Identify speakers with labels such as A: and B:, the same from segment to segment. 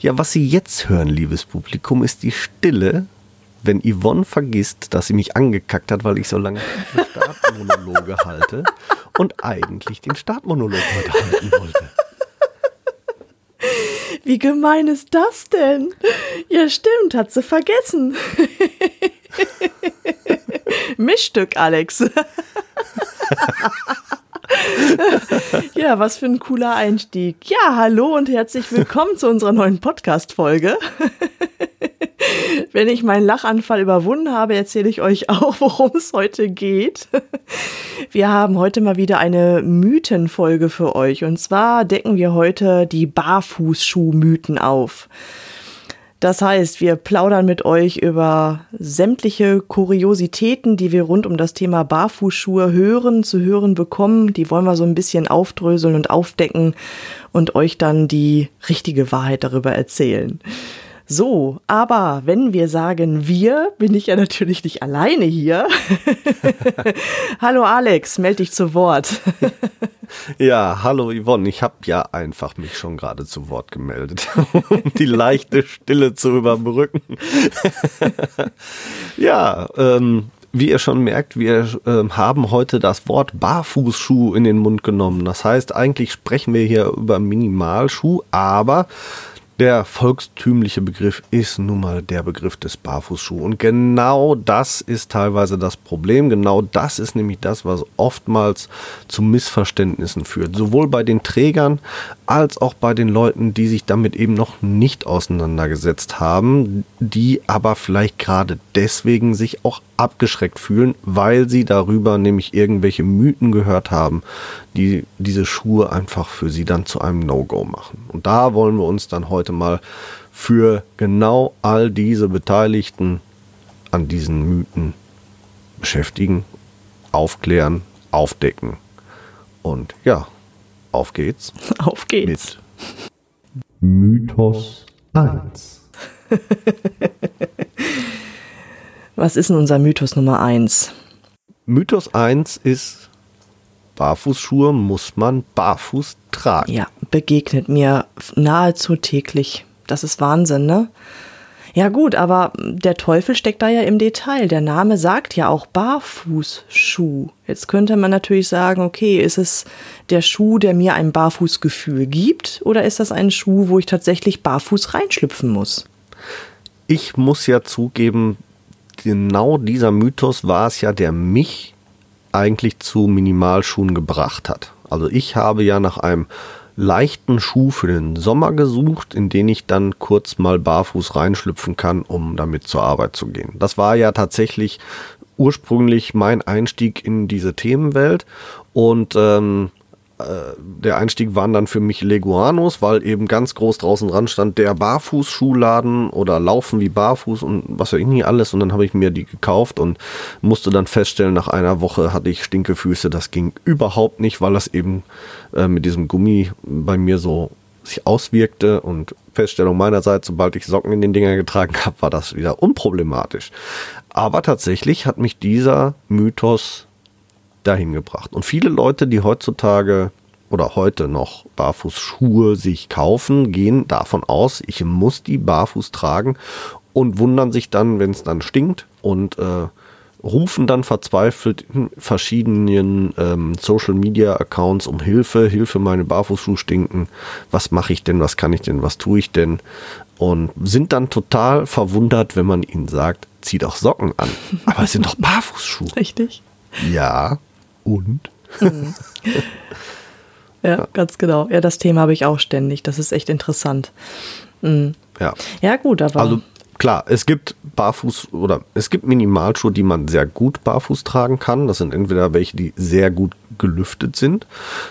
A: Ja, was Sie jetzt hören, liebes Publikum, ist die Stille, wenn Yvonne vergisst, dass sie mich angekackt hat, weil ich so lange Startmonologe halte und eigentlich den Startmonolog heute halten wollte.
B: Wie gemein ist das denn? Ja, stimmt, hat sie vergessen. Mischstück, Alex. ja, was für ein cooler Einstieg. Ja, hallo und herzlich willkommen zu unserer neuen Podcast-Folge. Wenn ich meinen Lachanfall überwunden habe, erzähle ich euch auch, worum es heute geht. Wir haben heute mal wieder eine Mythenfolge für euch. Und zwar decken wir heute die Barfußschuhmythen auf. Das heißt, wir plaudern mit euch über sämtliche Kuriositäten, die wir rund um das Thema Barfußschuhe hören, zu hören bekommen. Die wollen wir so ein bisschen aufdröseln und aufdecken und euch dann die richtige Wahrheit darüber erzählen. So, aber wenn wir sagen wir, bin ich ja natürlich nicht alleine hier. hallo Alex, melde dich zu Wort.
A: ja, hallo Yvonne, ich habe ja einfach mich schon gerade zu Wort gemeldet, um die leichte Stille zu überbrücken. ja, ähm, wie ihr schon merkt, wir äh, haben heute das Wort Barfußschuh in den Mund genommen. Das heißt, eigentlich sprechen wir hier über Minimalschuh, aber der volkstümliche Begriff ist nun mal der Begriff des Barfußschuhs. Und genau das ist teilweise das Problem. Genau das ist nämlich das, was oftmals zu Missverständnissen führt. Sowohl bei den Trägern als auch bei den Leuten, die sich damit eben noch nicht auseinandergesetzt haben, die aber vielleicht gerade deswegen sich auch abgeschreckt fühlen, weil sie darüber nämlich irgendwelche Mythen gehört haben, die diese Schuhe einfach für sie dann zu einem No-Go machen. Und da wollen wir uns dann heute mal für genau all diese Beteiligten an diesen Mythen beschäftigen, aufklären, aufdecken. Und ja, auf geht's.
B: Auf geht's.
A: Mit Mythos 1.
B: Was ist denn unser Mythos Nummer 1?
A: Mythos 1 ist, Barfußschuhe muss man barfuß tragen.
B: Ja, begegnet mir nahezu täglich. Das ist Wahnsinn, ne? Ja gut, aber der Teufel steckt da ja im Detail. Der Name sagt ja auch Barfußschuh. Jetzt könnte man natürlich sagen, okay, ist es der Schuh, der mir ein Barfußgefühl gibt, oder ist das ein Schuh, wo ich tatsächlich barfuß reinschlüpfen muss?
A: Ich muss ja zugeben, genau dieser Mythos war es ja, der mich eigentlich zu Minimalschuhen gebracht hat. Also ich habe ja nach einem leichten Schuh für den Sommer gesucht, in den ich dann kurz mal barfuß reinschlüpfen kann, um damit zur Arbeit zu gehen. Das war ja tatsächlich ursprünglich mein Einstieg in diese Themenwelt und ähm, äh, der Einstieg waren dann für mich Leguanos, weil eben ganz groß draußen dran stand, der Barfußschuhladen oder Laufen wie Barfuß und was weiß ich nicht alles. Und dann habe ich mir die gekauft und musste dann feststellen, nach einer Woche hatte ich Stinkefüße. Das ging überhaupt nicht, weil das eben äh, mit diesem Gummi bei mir so sich auswirkte und Feststellung meinerseits, sobald ich Socken in den Dinger getragen habe, war das wieder unproblematisch. Aber tatsächlich hat mich dieser Mythos dahin gebracht. Und viele Leute, die heutzutage oder heute noch Barfußschuhe sich kaufen, gehen davon aus, ich muss die barfuß tragen und wundern sich dann, wenn es dann stinkt und äh, rufen dann verzweifelt in verschiedenen ähm, Social Media Accounts um Hilfe, Hilfe, meine Barfußschuhe stinken, was mache ich denn, was kann ich denn, was tue ich denn und sind dann total verwundert, wenn man ihnen sagt, zieh doch Socken an, aber es sind doch Barfußschuhe.
B: Richtig.
A: Ja, und? Mhm.
B: ja, ganz genau. Ja, das Thema habe ich auch ständig. Das ist echt interessant. Mhm.
A: Ja.
B: Ja, gut, aber.
A: Also klar, es gibt Barfuß oder es gibt Minimalschuhe, die man sehr gut barfuß tragen kann. Das sind entweder welche, die sehr gut gelüftet sind,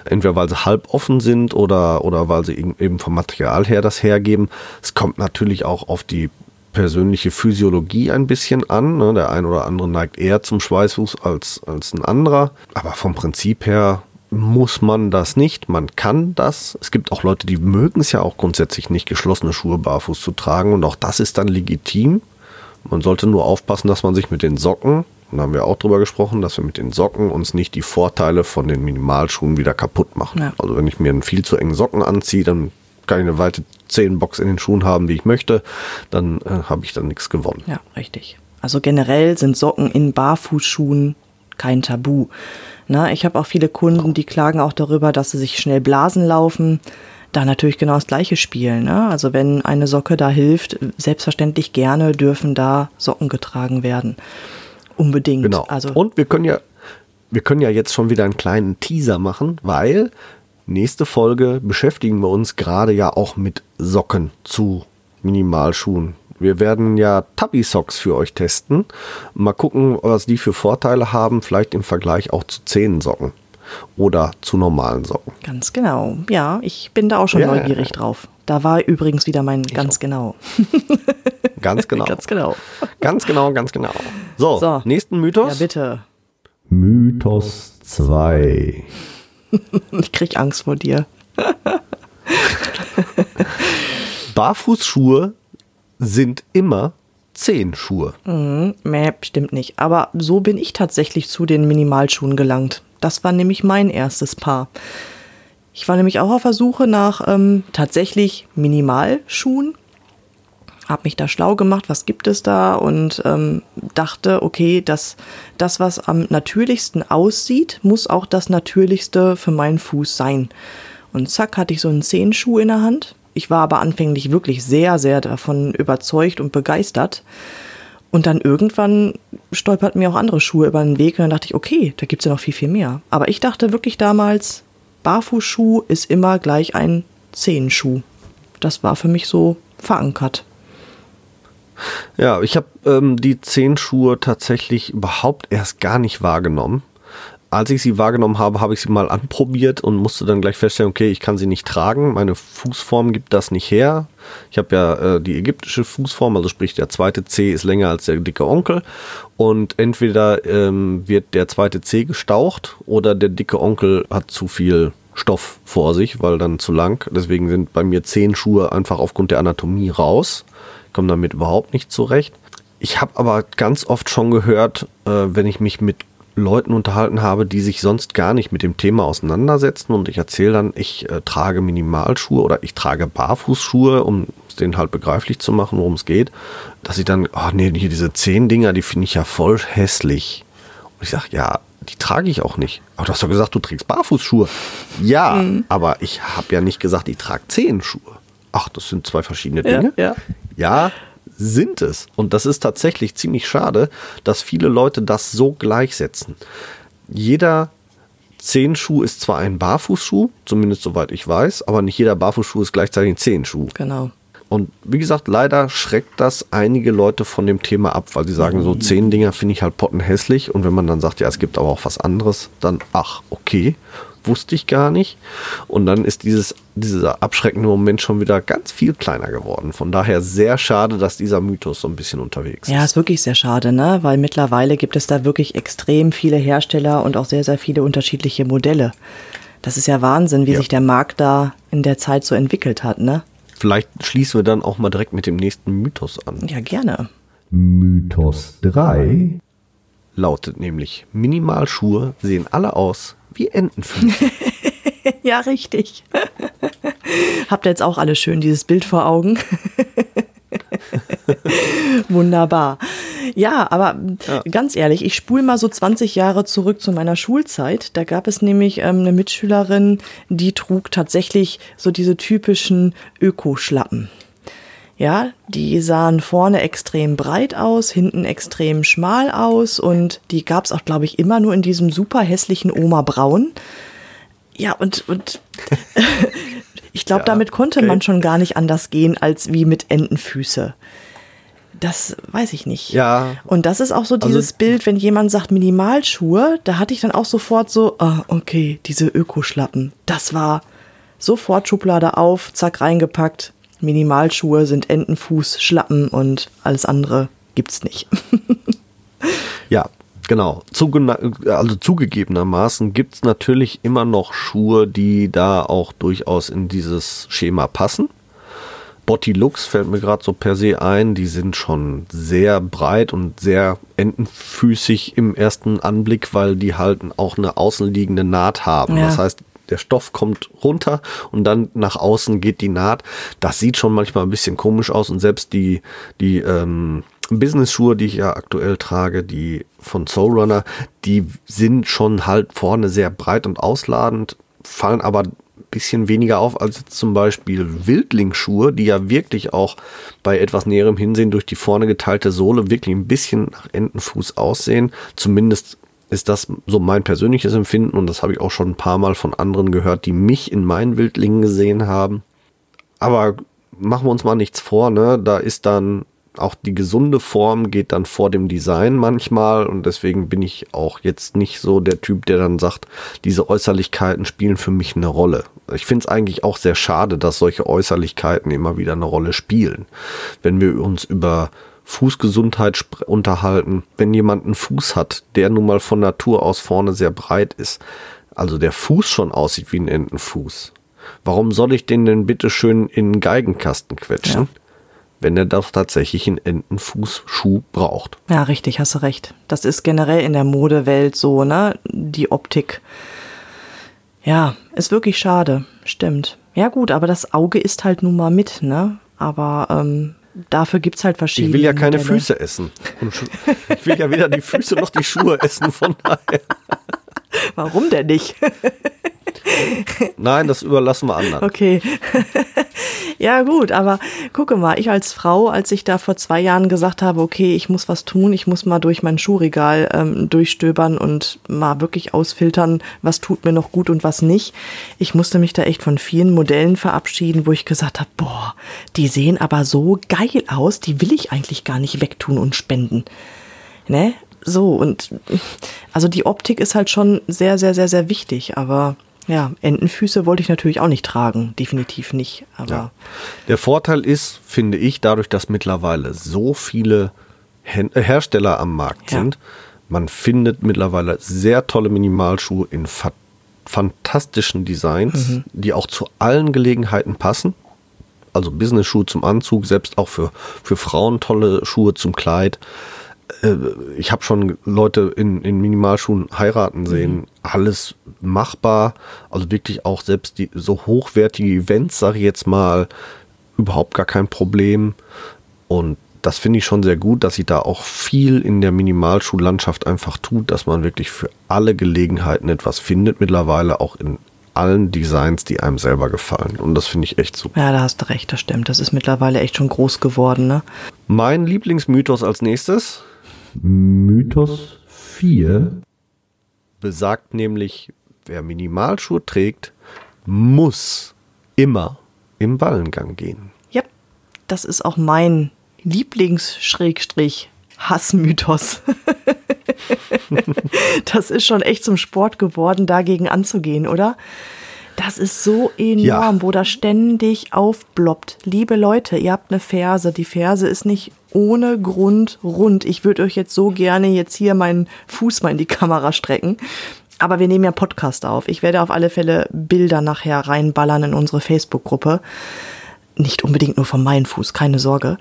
A: entweder weil sie halb offen sind oder, oder weil sie eben vom Material her das hergeben. Es kommt natürlich auch auf die persönliche Physiologie ein bisschen an. Ne? Der ein oder andere neigt eher zum Schweißfuß als, als ein anderer. Aber vom Prinzip her muss man das nicht. Man kann das. Es gibt auch Leute, die mögen es ja auch grundsätzlich nicht, geschlossene Schuhe barfuß zu tragen. Und auch das ist dann legitim. Man sollte nur aufpassen, dass man sich mit den Socken, und da haben wir auch drüber gesprochen, dass wir mit den Socken uns nicht die Vorteile von den Minimalschuhen wieder kaputt machen.
B: Ja.
A: Also wenn ich mir einen viel zu engen Socken anziehe, dann kann ich eine weite Zehenbox in den Schuhen haben, wie ich möchte, dann äh, habe ich dann nichts gewonnen.
B: Ja, richtig. Also generell sind Socken in Barfußschuhen kein Tabu. Na, ich habe auch viele Kunden, die klagen auch darüber, dass sie sich schnell Blasen laufen. Da natürlich genau das gleiche spielen. Ne? Also wenn eine Socke da hilft, selbstverständlich gerne dürfen da Socken getragen werden. Unbedingt.
A: Genau.
B: Also
A: Und wir können ja, wir können ja jetzt schon wieder einen kleinen Teaser machen, weil nächste Folge beschäftigen wir uns gerade ja auch mit Socken zu Minimalschuhen. Wir werden ja Tubby Socks für euch testen. Mal gucken, was die für Vorteile haben, vielleicht im Vergleich auch zu Zehensocken oder zu normalen Socken.
B: ganz genau. Ja, ich bin da auch schon
A: Ja.
B: neugierig drauf. Da war übrigens wieder mein ganz genau.
A: Ganz genau.
B: Ganz genau.
A: Ganz genau, ganz genau. So,
B: So.
A: nächsten
B: Ja,
A: Mythos.
B: bitte.
A: Mythos 2.
B: Ich krieg Angst vor dir.
A: Barfußschuhe sind immer Zehenschuhe.
B: Mäh, stimmt nicht. Aber so bin ich tatsächlich zu den Minimalschuhen gelangt. Das war nämlich mein erstes Paar. Ich war nämlich auch auf der Suche nach ähm, tatsächlich Minimalschuhen. Hab mich da schlau gemacht, was gibt es da und ähm, dachte, okay, das, das, was am natürlichsten aussieht, muss auch das Natürlichste für meinen Fuß sein. Und zack, hatte ich so einen Zehenschuh in der Hand. Ich war aber anfänglich wirklich sehr, sehr davon überzeugt und begeistert. Und dann irgendwann stolperten mir auch andere Schuhe über den Weg und dann dachte ich, okay, da gibt's ja noch viel, viel mehr. Aber ich dachte wirklich damals, Barfußschuh ist immer gleich ein Zehenschuh. Das war für mich so verankert.
A: Ja, ich habe ähm, die Zehenschuhe tatsächlich überhaupt erst gar nicht wahrgenommen. Als ich sie wahrgenommen habe, habe ich sie mal anprobiert und musste dann gleich feststellen, okay, ich kann sie nicht tragen. Meine Fußform gibt das nicht her. Ich habe ja äh, die ägyptische Fußform, also sprich der zweite C ist länger als der dicke Onkel. Und entweder ähm, wird der zweite C gestaucht oder der dicke Onkel hat zu viel Stoff vor sich, weil dann zu lang. Deswegen sind bei mir Zehenschuhe einfach aufgrund der Anatomie raus. Ich komme damit überhaupt nicht zurecht. Ich habe aber ganz oft schon gehört, äh, wenn ich mich mit Leuten unterhalten habe, die sich sonst gar nicht mit dem Thema auseinandersetzen und ich erzähle dann, ich äh, trage Minimalschuhe oder ich trage Barfußschuhe, um es denen halt begreiflich zu machen, worum es geht, dass ich dann, ach nee, hier diese zehn Dinger, die finde ich ja voll hässlich. Und ich sage, ja, die trage ich auch nicht. Aber du hast doch gesagt, du trägst Barfußschuhe. Ja, aber ich habe ja nicht gesagt, ich trage Zehenschuhe. Ach, das sind zwei verschiedene Dinge.
B: ja.
A: Ja, sind es. Und das ist tatsächlich ziemlich schade, dass viele Leute das so gleichsetzen. Jeder Zehenschuh ist zwar ein Barfußschuh, zumindest soweit ich weiß, aber nicht jeder Barfußschuh ist gleichzeitig ein Zehenschuh.
B: Genau.
A: Und wie gesagt, leider schreckt das einige Leute von dem Thema ab, weil sie sagen, so zehn Dinger finde ich halt pottenhässlich. Und wenn man dann sagt, ja, es gibt aber auch was anderes, dann, ach, okay, wusste ich gar nicht. Und dann ist dieses, dieser abschreckende Moment schon wieder ganz viel kleiner geworden. Von daher sehr schade, dass dieser Mythos so ein bisschen unterwegs
B: Ja,
A: ist.
B: ist wirklich sehr schade, ne? Weil mittlerweile gibt es da wirklich extrem viele Hersteller und auch sehr, sehr viele unterschiedliche Modelle. Das ist ja Wahnsinn, wie
A: Ja.
B: sich der Markt da in der Zeit so entwickelt hat, ne?
A: Vielleicht schließen wir dann auch mal direkt mit dem nächsten Mythos an.
B: Ja, gerne.
A: Mythos 3 lautet nämlich, Minimalschuhe sehen alle aus wie Entenfüße.
B: Ja, richtig. Habt ihr jetzt auch alle schön dieses Bild vor Augen? Wunderbar. Ja, aber ganz ehrlich, ich spule mal so 20 Jahre zurück zu meiner Schulzeit. Da gab es nämlich ähm, eine Mitschülerin, die trug tatsächlich so diese typischen Ökoschlappen. Ja, die sahen vorne extrem breit aus, hinten extrem schmal aus und die gab es auch, glaube ich, immer nur in diesem super hässlichen Oma Braun. Ja, und, und ich glaube,
A: Ja,
B: damit konnte
A: okay.
B: man schon gar nicht anders gehen als wie mit Entenfüße. Das weiß ich nicht.
A: Ja.
B: Und das ist auch so
A: Also-
B: dieses Bild, wenn jemand sagt Minimalschuhe, da hatte ich dann auch sofort so, ah, okay, diese Ökoschlappen. Das war sofort Schublade auf, zack, reingepackt. Minimalschuhe sind Entenfuß, Schlappen und alles andere gibt's nicht.
A: ja, genau. Zuge also zugegebenermaßen gibt es natürlich immer noch Schuhe, die da auch durchaus in dieses Schema passen. Botti Lux fällt mir gerade so per se ein. Die sind schon sehr breit und sehr entenfüßig im ersten Anblick, weil die halt auch eine außenliegende Naht haben. Ja. Das heißt, der Stoff kommt runter und dann nach außen geht die Naht. Das sieht schon manchmal ein bisschen komisch aus und selbst die, die ähm, Business-Schuhe, die ich ja aktuell trage, die von Soul Runner, die sind schon halt vorne sehr breit und ausladend, fallen aber ein bisschen weniger auf als zum Beispiel Wildlingsschuhe, die ja wirklich auch bei etwas näherem Hinsehen durch die vorne geteilte Sohle wirklich ein bisschen nach Entenfuß aussehen. Zumindest ist das so mein persönliches Empfinden und das habe ich auch schon ein paar Mal von anderen gehört, die mich in meinen Wildlingen gesehen haben. Aber machen wir uns mal nichts vor, ne? Da ist dann auch die gesunde Form geht dann vor dem Design manchmal und deswegen bin ich auch jetzt nicht so der Typ, der dann sagt, diese Äußerlichkeiten spielen für mich eine Rolle. Ich finde es eigentlich auch sehr schade, dass solche Äußerlichkeiten immer wieder eine Rolle spielen. Wenn wir uns über Fußgesundheit unterhalten, wenn jemand einen Fuß hat, der nun mal von Natur aus vorne sehr breit ist, also der Fuß schon aussieht wie ein Entenfuß, warum soll ich den denn bitte schön in einen Geigenkasten quetschen? Ja. Wenn er doch tatsächlich einen Entenfußschuh braucht.
B: Ja, richtig, hast du recht. Das ist generell in der Modewelt so, ne? Die Optik. Ja, ist wirklich schade. Stimmt. Ja, gut, aber das Auge ist halt nun mal mit, ne? Aber ähm, dafür gibt es halt verschiedene.
A: Ich will ja keine Modelle. Füße essen. Ich will ja weder die Füße noch die Schuhe essen, von daher.
B: Warum denn nicht?
A: Nein, das überlassen wir anderen.
B: Okay. Ja, gut, aber gucke mal, ich als Frau, als ich da vor zwei Jahren gesagt habe, okay, ich muss was tun, ich muss mal durch mein Schuhregal ähm, durchstöbern und mal wirklich ausfiltern, was tut mir noch gut und was nicht. Ich musste mich da echt von vielen Modellen verabschieden, wo ich gesagt habe, boah, die sehen aber so geil aus, die will ich eigentlich gar nicht wegtun und spenden. Ne? So, und also die Optik ist halt schon sehr, sehr, sehr, sehr wichtig, aber ja, Entenfüße wollte ich natürlich auch nicht tragen, definitiv nicht. Aber ja.
A: Der Vorteil ist, finde ich, dadurch, dass mittlerweile so viele äh, Hersteller am Markt ja. sind, man findet mittlerweile sehr tolle Minimalschuhe in fa fantastischen Designs, mhm. die auch zu allen Gelegenheiten passen. Also Business-Schuhe zum Anzug, selbst auch für, für Frauen tolle Schuhe zum Kleid. Äh, ich habe schon Leute in, in Minimalschuhen heiraten sehen. Mhm. Alles machbar. Also wirklich auch selbst die so hochwertige Events, sage ich jetzt mal, überhaupt gar kein Problem. Und das finde ich schon sehr gut, dass sich da auch viel in der Minimalschuhlandschaft einfach tut, dass man wirklich für alle Gelegenheiten etwas findet, mittlerweile auch in allen Designs, die einem selber gefallen. Und das finde ich echt super.
B: Ja, da hast du recht, das stimmt. Das ist mittlerweile echt schon groß geworden. Ne?
A: Mein Lieblingsmythos als nächstes Mythos 4 besagt nämlich, wer Minimalschuhe trägt, muss immer im Ballengang gehen.
B: Ja, das ist auch mein Lieblings-Hassmythos. das ist schon echt zum Sport geworden, dagegen anzugehen, oder? Das ist so enorm, ja. wo das ständig aufbloppt. Liebe Leute, ihr habt eine Ferse. Die Ferse ist nicht ohne Grund rund. Ich würde euch jetzt so gerne jetzt hier meinen Fuß mal in die Kamera strecken. Aber wir nehmen ja Podcast auf. Ich werde auf alle Fälle Bilder nachher reinballern in unsere Facebook-Gruppe. Nicht unbedingt nur von meinem Fuß, keine Sorge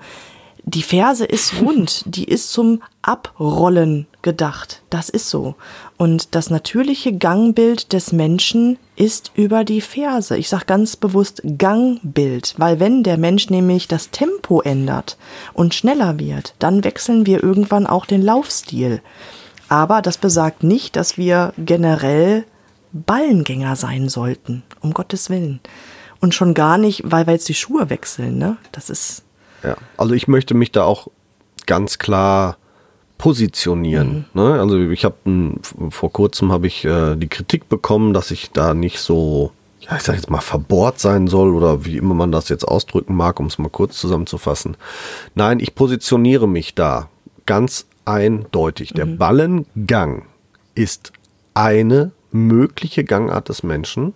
B: die Ferse ist rund, die ist zum Abrollen gedacht. Das ist so. Und das natürliche Gangbild des Menschen ist über die Ferse. Ich sage ganz bewusst Gangbild, weil wenn der Mensch nämlich das Tempo ändert und schneller wird, dann wechseln wir irgendwann auch den Laufstil. Aber das besagt nicht, dass wir generell Ballengänger sein sollten, um Gottes Willen. Und schon gar nicht, weil wir jetzt die Schuhe wechseln, ne? Das ist
A: ja, also ich möchte mich da auch ganz klar positionieren. Mhm. Ne? Also ich habe vor kurzem habe ich äh, die Kritik bekommen, dass ich da nicht so, ja, ich sag jetzt mal verbohrt sein soll oder wie immer man das jetzt ausdrücken mag, um es mal kurz zusammenzufassen. Nein, ich positioniere mich da ganz eindeutig. Mhm. Der Ballengang ist eine mögliche Gangart des Menschen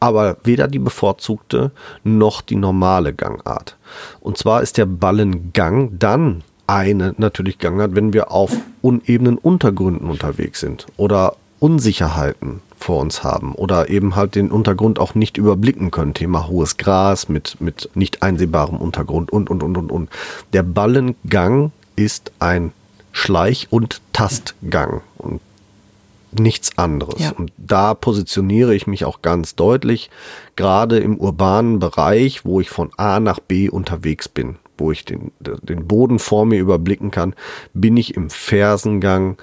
A: aber weder die bevorzugte noch die normale Gangart. Und zwar ist der Ballengang dann eine natürlich Gangart, wenn wir auf unebenen Untergründen unterwegs sind oder Unsicherheiten vor uns haben oder eben halt den Untergrund auch nicht überblicken können. Thema hohes Gras mit, mit nicht einsehbarem Untergrund und, und, und, und, und. Der Ballengang ist ein Schleich- und Tastgang und nichts anderes. Ja. Und da positioniere ich mich auch ganz deutlich, gerade im urbanen Bereich, wo ich von A nach B unterwegs bin, wo ich den, den Boden vor mir überblicken kann, bin ich im Fersengang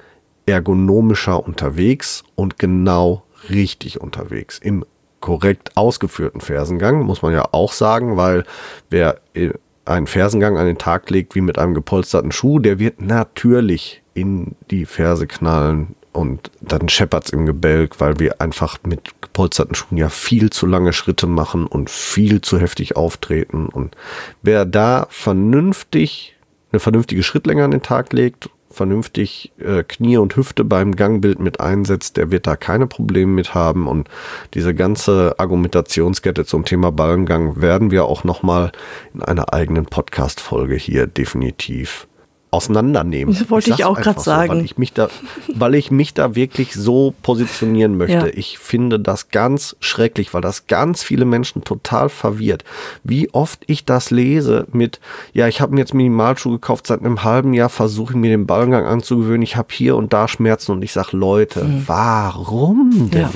A: ergonomischer unterwegs und genau richtig unterwegs. Im korrekt ausgeführten Fersengang, muss man ja auch sagen, weil wer äh, einen Fersengang an den Tag legt wie mit einem gepolsterten Schuh, der wird natürlich in die Ferse knallen und dann scheppert's im Gebälk, weil wir einfach mit gepolsterten Schuhen ja viel zu lange Schritte machen und viel zu heftig auftreten. Und wer da vernünftig eine vernünftige Schrittlänge an den Tag legt vernünftig äh, Knie und Hüfte beim Gangbild mit einsetzt, der wird da keine Probleme mit haben. Und diese ganze Argumentationskette zum Thema Ballengang werden wir auch nochmal in einer eigenen Podcast-Folge hier definitiv auseinandernehmen.
B: Das wollte ich, ich auch gerade so, sagen.
A: Weil ich, mich da, weil ich mich da wirklich so positionieren möchte. Ja. Ich finde das ganz schrecklich, weil das ganz viele Menschen total verwirrt. Wie oft ich das lese mit, ja, ich habe mir jetzt Minimalschuhe gekauft, seit einem halben Jahr versuche ich mir den Ballengang anzugewöhnen, ich habe hier und da Schmerzen und ich sage, Leute, mhm. warum denn? Ja.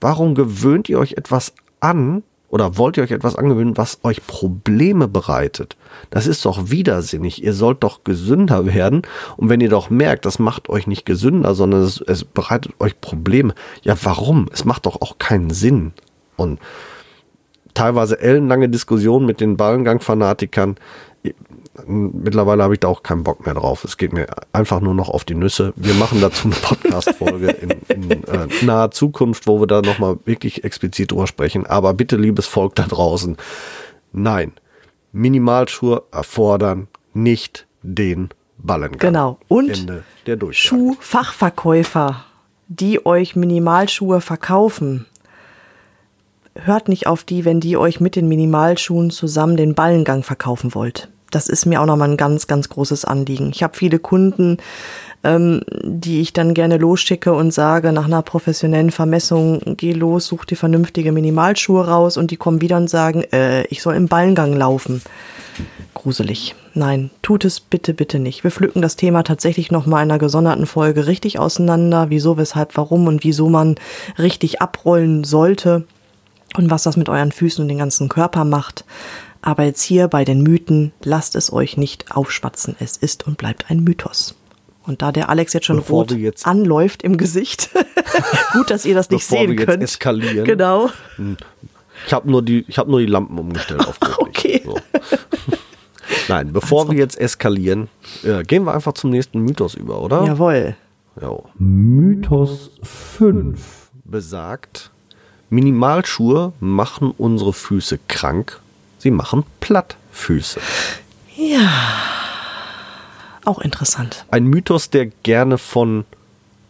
A: Warum gewöhnt ihr euch etwas an, oder wollt ihr euch etwas angewöhnen, was euch Probleme bereitet? Das ist doch widersinnig. Ihr sollt doch gesünder werden. Und wenn ihr doch merkt, das macht euch nicht gesünder, sondern es, es bereitet euch Probleme. Ja, warum? Es macht doch auch keinen Sinn. Und teilweise ellenlange Diskussionen mit den Ballengang-Fanatikern mittlerweile habe ich da auch keinen Bock mehr drauf. Es geht mir einfach nur noch auf die Nüsse. Wir machen dazu eine Podcast-Folge in, in äh, naher Zukunft, wo wir da nochmal wirklich explizit drüber sprechen. Aber bitte, liebes Volk da draußen, nein, Minimalschuhe erfordern nicht den Ballengang.
B: Genau. Und Schuhfachverkäufer, die euch Minimalschuhe verkaufen, hört nicht auf die, wenn die euch mit den Minimalschuhen zusammen den Ballengang verkaufen wollt das ist mir auch nochmal ein ganz, ganz großes Anliegen. Ich habe viele Kunden, ähm, die ich dann gerne losschicke und sage, nach einer professionellen Vermessung, geh los, such dir vernünftige Minimalschuhe raus und die kommen wieder und sagen, äh, ich soll im Ballengang laufen. Gruselig. Nein, tut es bitte, bitte nicht. Wir pflücken das Thema tatsächlich nochmal in einer gesonderten Folge richtig auseinander, wieso, weshalb, warum und wieso man richtig abrollen sollte und was das mit euren Füßen und den ganzen Körper macht. Aber jetzt hier bei den Mythen, lasst es euch nicht aufschwatzen. Es ist und bleibt ein Mythos. Und da der Alex jetzt schon Bevor rot jetzt anläuft im Gesicht, gut, dass ihr das nicht Bevor sehen wir könnt.
A: Jetzt eskalieren.
B: Genau.
A: Hm. Ich habe nur die, ich habe nur die Lampen umgestellt auf
B: Ach, okay. So.
A: Nein, bevor also. wir jetzt eskalieren, äh, gehen wir einfach zum nächsten Mythos über, oder?
B: Jawohl.
A: Jo. Mythos 5 besagt, Minimalschuhe machen unsere Füße krank Sie machen Plattfüße.
B: Ja. Auch interessant.
A: Ein Mythos, der gerne von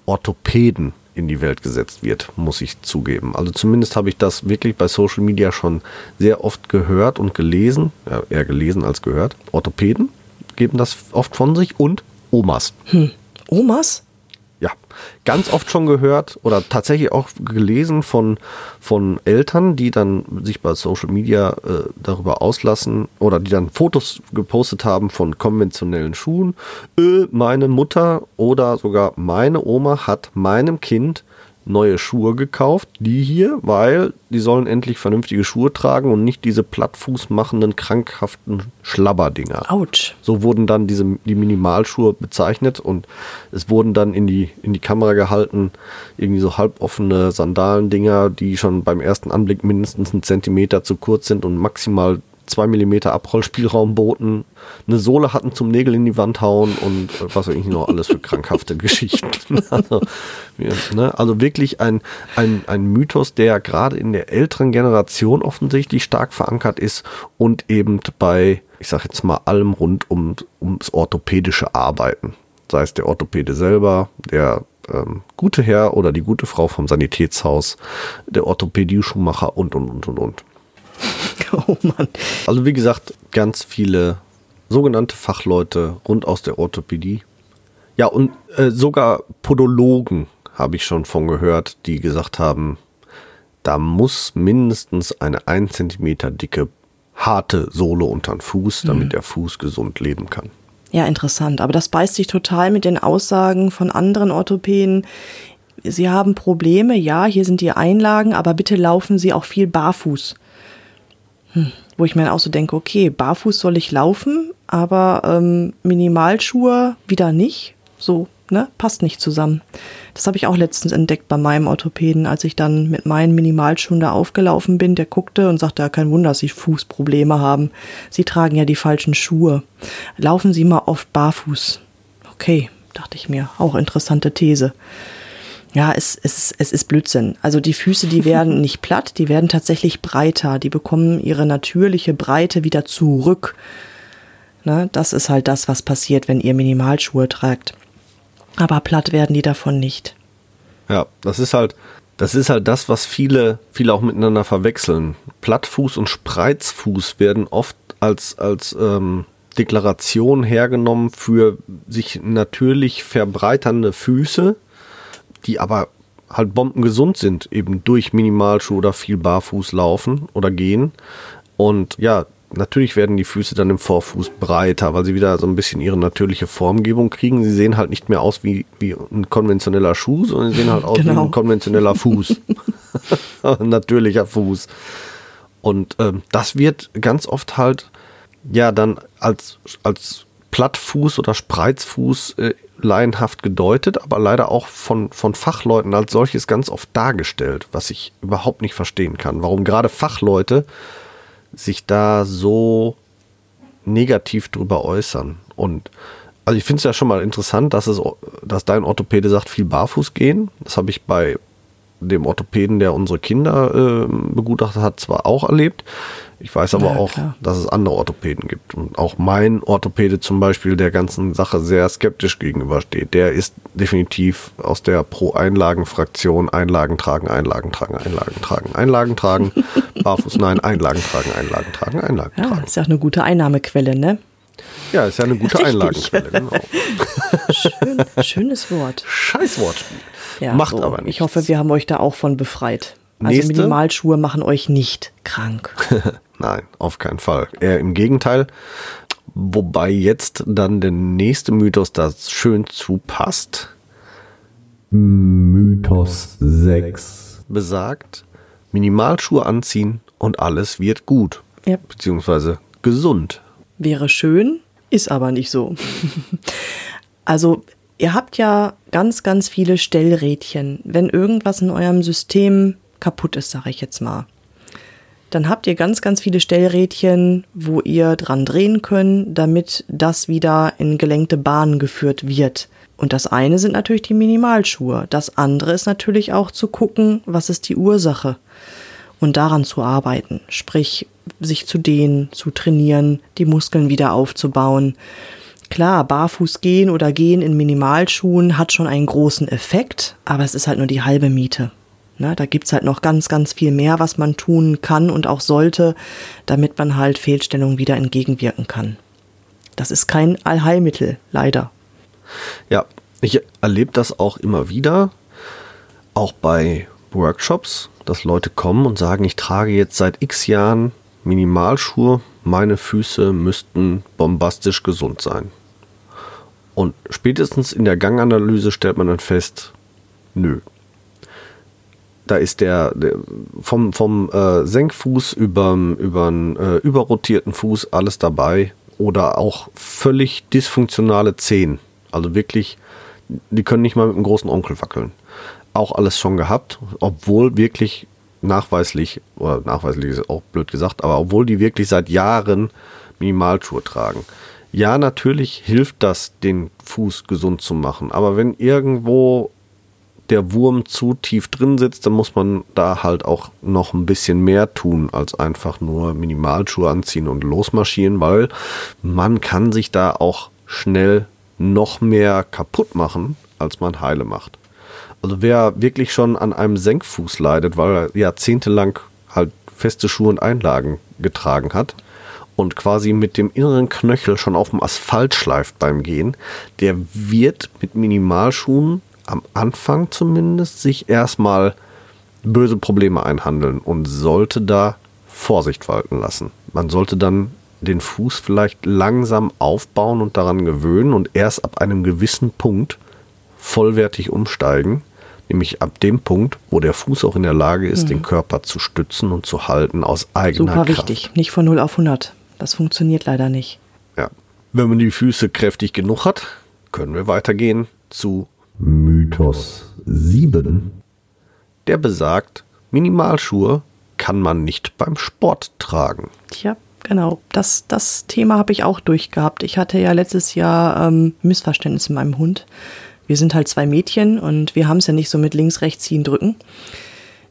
A: Orthopäden in die Welt gesetzt wird, muss ich zugeben. Also zumindest habe ich das wirklich bei Social Media schon sehr oft gehört und gelesen, ja, eher gelesen als gehört. Orthopäden geben das oft von sich und Omas.
B: Hm. Omas?
A: Ja, ganz oft schon gehört oder tatsächlich auch gelesen von, von Eltern, die dann sich bei Social Media äh, darüber auslassen oder die dann Fotos gepostet haben von konventionellen Schuhen. Äh, meine Mutter oder sogar meine Oma hat meinem Kind neue Schuhe gekauft, die hier, weil die sollen endlich vernünftige Schuhe tragen und nicht diese plattfußmachenden, krankhaften Schlabberdinger.
B: Autsch.
A: So wurden dann diese, die Minimalschuhe bezeichnet und es wurden dann in die, in die Kamera gehalten, irgendwie so halboffene Sandalendinger, die schon beim ersten Anblick mindestens einen Zentimeter zu kurz sind und maximal 2 mm Abrollspielraum boten, eine Sohle hatten zum Nägel in die Wand hauen und äh, was eigentlich noch alles für krankhafte Geschichten. Also, ne? also, wirklich ein, ein, ein Mythos, der gerade in der älteren Generation offensichtlich stark verankert ist und eben bei, ich sag jetzt mal, allem rund um, ums orthopädische Arbeiten. Sei es der Orthopäde selber, der ähm, gute Herr oder die gute Frau vom Sanitätshaus, der Orthopädie-Schuhmacher und, und, und, und, und. Oh Mann. Also wie gesagt, ganz viele sogenannte Fachleute rund aus der Orthopädie. Ja, und äh, sogar Podologen habe ich schon von gehört, die gesagt haben, da muss mindestens eine 1 cm dicke harte Sohle unter den Fuß, damit mhm. der Fuß gesund leben kann.
B: Ja, interessant. Aber das beißt sich total mit den Aussagen von anderen Orthopäden. Sie haben Probleme, ja, hier sind die Einlagen, aber bitte laufen Sie auch viel barfuß. Hm. Wo ich mir auch so denke, okay, barfuß soll ich laufen, aber ähm, Minimalschuhe wieder nicht. So, ne, passt nicht zusammen. Das habe ich auch letztens entdeckt bei meinem Orthopäden, als ich dann mit meinen Minimalschuhen da aufgelaufen bin. Der guckte und sagte, ja, kein Wunder, dass Sie Fußprobleme haben. Sie tragen ja die falschen Schuhe. Laufen Sie mal oft barfuß. Okay, dachte ich mir. Auch interessante These. Ja, es, es, es ist Blödsinn. Also die Füße, die werden nicht platt, die werden tatsächlich breiter. Die bekommen ihre natürliche Breite wieder zurück. Ne, das ist halt das, was passiert, wenn ihr Minimalschuhe tragt. Aber platt werden die davon nicht.
A: Ja, das ist halt, das ist halt das, was viele, viele auch miteinander verwechseln. Plattfuß und Spreizfuß werden oft als, als ähm, Deklaration hergenommen für sich natürlich verbreiternde Füße, die aber halt bombengesund sind, eben durch Minimalschuhe oder viel Barfuß laufen oder gehen. Und ja, natürlich werden die Füße dann im Vorfuß breiter, weil sie wieder so ein bisschen ihre natürliche Formgebung kriegen. Sie sehen halt nicht mehr aus wie, wie ein konventioneller Schuh, sondern sie sehen halt aus genau. wie ein konventioneller Fuß. ein natürlicher Fuß. Und ähm, das wird ganz oft halt ja dann als, als Plattfuß oder Spreizfuß äh, laienhaft gedeutet, aber leider auch von, von Fachleuten als solches ganz oft dargestellt, was ich überhaupt nicht verstehen kann. Warum gerade Fachleute sich da so negativ drüber äußern. Und also ich finde es ja schon mal interessant, dass es, dass dein Orthopäde sagt, viel barfuß gehen. Das habe ich bei dem Orthopäden, der unsere Kinder äh, begutachtet hat, zwar auch erlebt. Ich weiß aber ja, auch, klar. dass es andere Orthopäden gibt. Und auch mein Orthopäde zum Beispiel der ganzen Sache sehr skeptisch gegenübersteht. Der ist definitiv aus der Pro-Einlagen-Fraktion Einlagen tragen, Einlagen tragen, Einlagen tragen, Einlagen tragen, barfuß nein, Einlagen tragen, Einlagen tragen, Einlagen
B: ja,
A: tragen.
B: Ist ja auch eine gute Einnahmequelle, ne?
A: Ja, ist ja eine gute Richtig. Einlagenquelle, genau.
B: Schön, schönes Wort.
A: Scheiß Wortspiel. Ja, Macht so, aber nicht.
B: Ich hoffe, wir haben euch da auch von befreit. Also Nächste. Minimalschuhe machen euch nicht krank.
A: Nein, auf keinen Fall. Eher im Gegenteil. Wobei jetzt dann der nächste Mythos da schön zu passt. Mythos 6 besagt, Minimalschuhe anziehen und alles wird gut. Ja. Beziehungsweise gesund.
B: Wäre schön, ist aber nicht so. Also ihr habt ja ganz, ganz viele Stellrädchen. Wenn irgendwas in eurem System kaputt ist, sage ich jetzt mal, dann habt ihr ganz, ganz viele Stellrädchen, wo ihr dran drehen könnt, damit das wieder in gelenkte Bahnen geführt wird. Und das eine sind natürlich die Minimalschuhe. Das andere ist natürlich auch zu gucken, was ist die Ursache und daran zu arbeiten. Sprich, sich zu dehnen, zu trainieren, die Muskeln wieder aufzubauen. Klar, barfuß gehen oder gehen in Minimalschuhen hat schon einen großen Effekt, aber es ist halt nur die halbe Miete. Na, da gibt's halt noch ganz, ganz viel mehr, was man tun kann und auch sollte, damit man halt Fehlstellungen wieder entgegenwirken kann. Das ist kein Allheilmittel, leider.
A: Ja, ich erlebe das auch immer wieder, auch bei Workshops, dass Leute kommen und sagen, ich trage jetzt seit x Jahren Minimalschuhe, meine Füße müssten bombastisch gesund sein. Und spätestens in der Ganganalyse stellt man dann fest, nö. Da ist der, der vom, vom äh, Senkfuß über den äh, überrotierten Fuß alles dabei oder auch völlig dysfunktionale Zehen. Also wirklich, die können nicht mal mit einem großen Onkel wackeln. Auch alles schon gehabt, obwohl wirklich nachweislich, oder nachweislich ist auch blöd gesagt, aber obwohl die wirklich seit Jahren Minimalschuhe tragen. Ja, natürlich hilft das, den Fuß gesund zu machen, aber wenn irgendwo der Wurm zu tief drin sitzt, dann muss man da halt auch noch ein bisschen mehr tun, als einfach nur Minimalschuhe anziehen und losmarschieren, weil man kann sich da auch schnell noch mehr kaputt machen, als man heile macht. Also wer wirklich schon an einem Senkfuß leidet, weil er jahrzehntelang halt feste Schuhe und Einlagen getragen hat und quasi mit dem inneren Knöchel schon auf dem Asphalt schleift beim Gehen, der wird mit Minimalschuhen am Anfang zumindest sich erstmal böse Probleme einhandeln und sollte da Vorsicht walten lassen. Man sollte dann den Fuß vielleicht langsam aufbauen und daran gewöhnen und erst ab einem gewissen Punkt vollwertig umsteigen, nämlich ab dem Punkt, wo der Fuß auch in der Lage ist, mhm. den Körper zu stützen und zu halten aus eigener
B: Super
A: Kraft.
B: Super wichtig, nicht von 0 auf 100. Das funktioniert leider nicht.
A: Ja. Wenn man die Füße kräftig genug hat, können wir weitergehen zu Mythos 7. Der besagt, Minimalschuhe kann man nicht beim Sport tragen.
B: Tja, genau. Das, das Thema habe ich auch durchgehabt. Ich hatte ja letztes Jahr ähm, Missverständnis in meinem Hund. Wir sind halt zwei Mädchen und wir haben es ja nicht so mit links, rechts ziehen, drücken.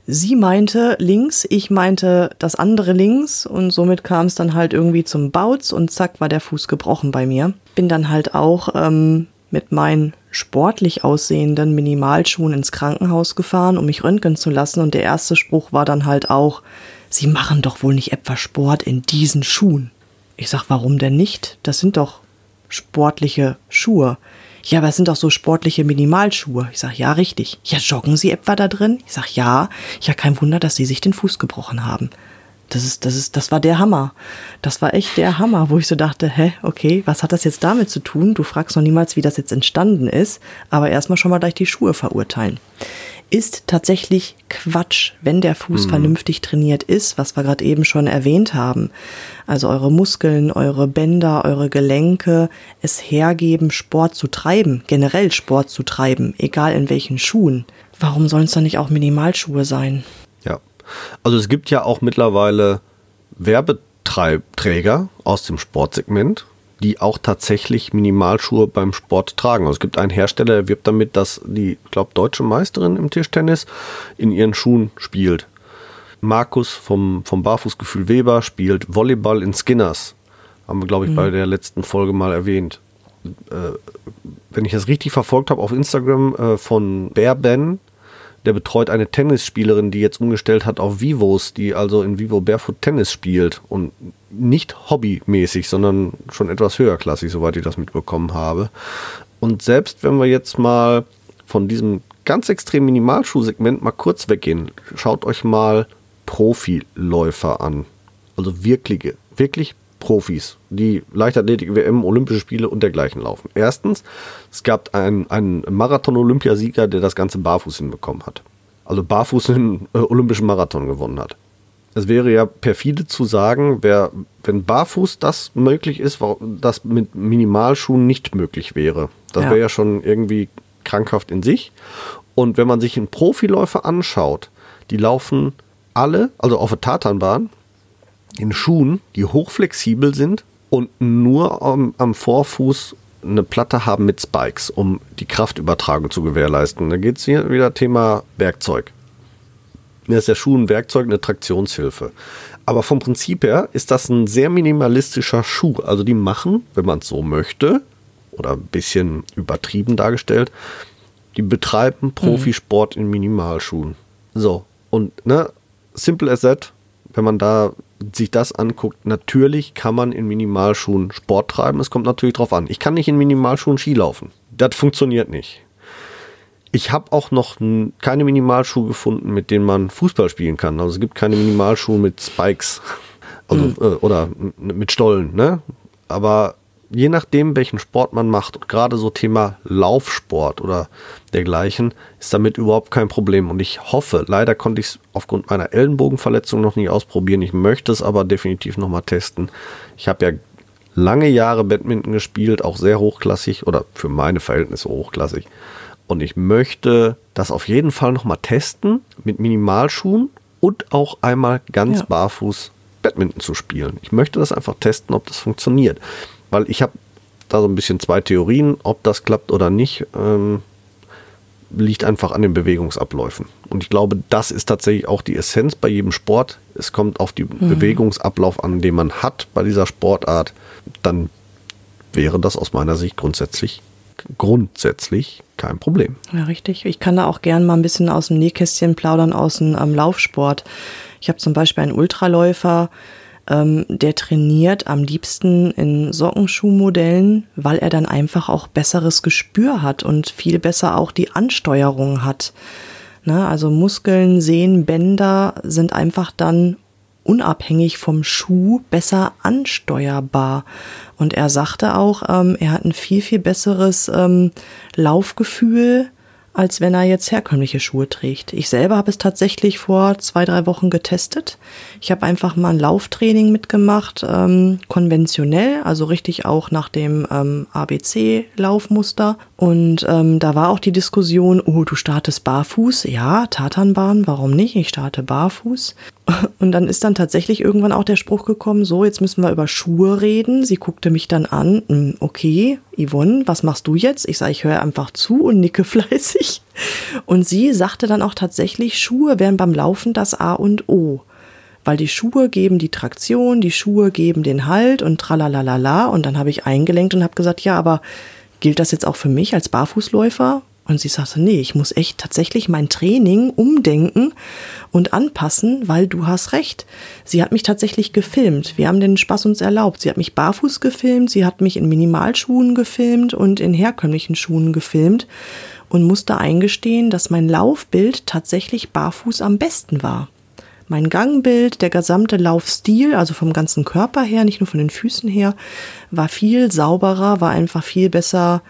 B: Sie meinte links, ich meinte das andere links und somit kam es dann halt irgendwie zum Bautz und zack war der Fuß gebrochen bei mir. Bin dann halt auch ähm, mit meinen sportlich aussehenden Minimalschuhen ins Krankenhaus gefahren, um mich röntgen zu lassen und der erste Spruch war dann halt auch, Sie machen doch wohl nicht etwa Sport in diesen Schuhen. Ich sag, warum denn nicht? Das sind doch sportliche Schuhe. Ja, aber es sind doch so sportliche Minimalschuhe. Ich sag, ja, richtig. Ja, joggen Sie etwa da drin? Ich sag, ja. Ja, kein Wunder, dass Sie sich den Fuß gebrochen haben. Das ist, das ist, das war der Hammer. Das war echt der Hammer, wo ich so dachte, hä, okay, was hat das jetzt damit zu tun? Du fragst noch niemals, wie das jetzt entstanden ist, aber erstmal schon mal gleich die Schuhe verurteilen. Ist tatsächlich Quatsch, wenn der Fuß mhm. vernünftig trainiert ist, was wir gerade eben schon erwähnt haben. Also eure Muskeln, eure Bänder, eure Gelenke es hergeben, Sport zu treiben, generell Sport zu treiben, egal in welchen Schuhen. Warum sollen es dann nicht auch Minimalschuhe sein?
A: Also es gibt ja auch mittlerweile Werbeträger aus dem Sportsegment, die auch tatsächlich Minimalschuhe beim Sport tragen. Also es gibt einen Hersteller, der wirbt damit, dass die, ich glaube, deutsche Meisterin im Tischtennis in ihren Schuhen spielt. Markus vom, vom Barfußgefühl Weber spielt Volleyball in Skinners. Haben wir, glaube ich, mhm. bei der letzten Folge mal erwähnt. Äh, wenn ich das richtig verfolgt habe, auf Instagram äh, von Bear Ben, der betreut eine Tennisspielerin, die jetzt umgestellt hat auf Vivos, die also in Vivo Barefoot Tennis spielt und nicht hobbymäßig, sondern schon etwas höherklassig, soweit ich das mitbekommen habe. Und selbst wenn wir jetzt mal von diesem ganz extrem Minimalschuhsegment mal kurz weggehen, schaut euch mal Profiläufer an. Also wirkliche, wirklich Profis, die Leichtathletik, WM, Olympische Spiele und dergleichen laufen. Erstens, es gab einen, einen Marathon-Olympiasieger, der das Ganze barfuß hinbekommen hat. Also barfuß einen äh, Olympischen Marathon gewonnen hat. Es wäre ja perfide zu sagen, wer, wenn barfuß das möglich ist, das mit Minimalschuhen nicht möglich wäre. Das ja. wäre ja schon irgendwie krankhaft in sich. Und wenn man sich einen Profiläufer anschaut, die laufen alle, also auf der Tatanbahn, in Schuhen, die hochflexibel sind und nur am, am Vorfuß eine Platte haben mit Spikes, um die Kraftübertragung zu gewährleisten. Da geht es hier wieder Thema Werkzeug. Mir ist der Schuh ein Werkzeug, eine Traktionshilfe. Aber vom Prinzip her ist das ein sehr minimalistischer Schuh. Also die machen, wenn man es so möchte, oder ein bisschen übertrieben dargestellt, die betreiben Profisport in Minimalschuhen. So, und ne, simple as that, wenn man da sich das anguckt, natürlich kann man in Minimalschuhen Sport treiben. Es kommt natürlich drauf an. Ich kann nicht in Minimalschuhen Ski laufen. Das funktioniert nicht. Ich habe auch noch keine Minimalschuhe gefunden, mit denen man Fußball spielen kann. Also es gibt keine Minimalschuhe mit Spikes also, mhm. äh, oder mit Stollen. Ne? Aber je nachdem, welchen Sport man macht, und gerade so Thema Laufsport oder dergleichen, ist damit überhaupt kein Problem. Und ich hoffe, leider konnte ich es aufgrund meiner Ellenbogenverletzung noch nicht ausprobieren. Ich möchte es aber definitiv nochmal testen. Ich habe ja lange Jahre Badminton gespielt, auch sehr hochklassig oder für meine Verhältnisse hochklassig. Und ich möchte das auf jeden Fall nochmal testen mit Minimalschuhen und auch einmal ganz ja. barfuß Badminton zu spielen. Ich möchte das einfach testen, ob das funktioniert weil ich habe da so ein bisschen zwei Theorien, ob das klappt oder nicht, ähm, liegt einfach an den Bewegungsabläufen. Und ich glaube, das ist tatsächlich auch die Essenz bei jedem Sport. Es kommt auf den mhm. Bewegungsablauf an, den man hat bei dieser Sportart. Dann wäre das aus meiner Sicht grundsätzlich grundsätzlich kein Problem.
B: Ja, richtig. Ich kann da auch gern mal ein bisschen aus dem Nähkästchen plaudern, aus dem ähm, Laufsport. Ich habe zum Beispiel einen Ultraläufer, ähm, der trainiert am liebsten in Sockenschuhmodellen, weil er dann einfach auch besseres Gespür hat und viel besser auch die Ansteuerung hat. Ne? Also Muskeln, Sehnen, Bänder sind einfach dann unabhängig vom Schuh besser ansteuerbar. Und er sagte auch, ähm, er hat ein viel, viel besseres ähm, Laufgefühl, als wenn er jetzt herkömmliche Schuhe trägt. Ich selber habe es tatsächlich vor zwei, drei Wochen getestet. Ich habe einfach mal ein Lauftraining mitgemacht, ähm, konventionell, also richtig auch nach dem ähm, ABC-Laufmuster. Und ähm, da war auch die Diskussion, oh, du startest barfuß. Ja, Tatanbahn, warum nicht? Ich starte barfuß. Und dann ist dann tatsächlich irgendwann auch der Spruch gekommen, so, jetzt müssen wir über Schuhe reden. Sie guckte mich dann an, hm, okay, Yvonne, was machst du jetzt? Ich sage, ich höre einfach zu und nicke fleißig. Und sie sagte dann auch tatsächlich, Schuhe wären beim Laufen das A und O. Weil die Schuhe geben die Traktion, die Schuhe geben den Halt und tralalala. Und dann habe ich eingelenkt und habe gesagt, ja, aber gilt das jetzt auch für mich als Barfußläufer? Und sie sagte, nee, ich muss echt tatsächlich mein Training umdenken und anpassen, weil du hast recht. Sie hat mich tatsächlich gefilmt. Wir haben den Spaß uns erlaubt. Sie hat mich barfuß gefilmt, sie hat mich in Minimalschuhen gefilmt und in herkömmlichen Schuhen gefilmt und musste eingestehen, dass mein Laufbild tatsächlich barfuß am besten war. Mein Gangbild, der gesamte Laufstil, also vom ganzen Körper her, nicht nur von den Füßen her, war viel sauberer, war einfach viel besser,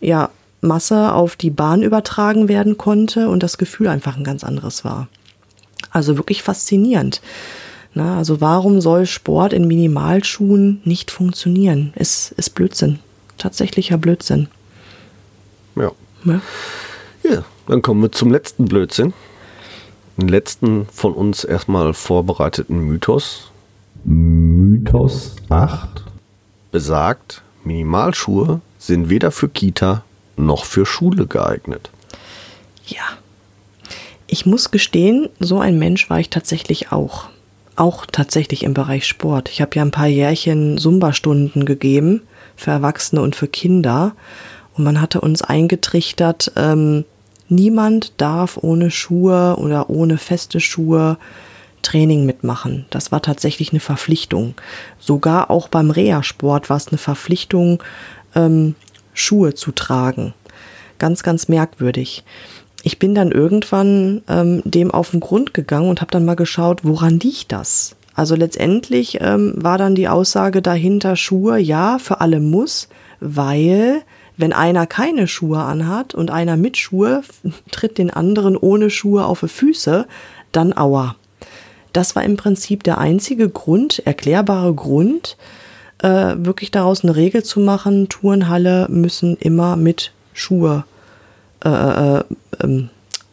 B: ja, Masse auf die Bahn übertragen werden konnte und das Gefühl einfach ein ganz anderes war. Also wirklich faszinierend. Na, also warum soll Sport in Minimalschuhen nicht funktionieren? Ist, ist Blödsinn. Tatsächlicher Blödsinn.
A: Ja. ja. Ja, dann kommen wir zum letzten Blödsinn. Den letzten von uns erstmal vorbereiteten Mythos. Mythos 8 besagt, Minimalschuhe sind weder für Kita noch für Schule geeignet.
B: Ja. Ich muss gestehen, so ein Mensch war ich tatsächlich auch. Auch tatsächlich im Bereich Sport. Ich habe ja ein paar Jährchen Zumba-Stunden gegeben für Erwachsene und für Kinder. Und man hatte uns eingetrichtert, ähm, niemand darf ohne Schuhe oder ohne feste Schuhe Training mitmachen. Das war tatsächlich eine Verpflichtung. Sogar auch beim Reha-Sport war es eine Verpflichtung, ähm, Schuhe zu tragen. Ganz, ganz merkwürdig. Ich bin dann irgendwann ähm, dem auf den Grund gegangen und habe dann mal geschaut, woran liegt das? Also letztendlich ähm, war dann die Aussage dahinter, Schuhe, ja, für alle muss, weil wenn einer keine Schuhe anhat und einer mit Schuhe tritt den anderen ohne Schuhe auf die Füße, dann aua. Das war im Prinzip der einzige Grund, erklärbare Grund, äh, wirklich daraus eine Regel zu machen, Turnhalle müssen immer mit Schuhe, äh, äh, ähm,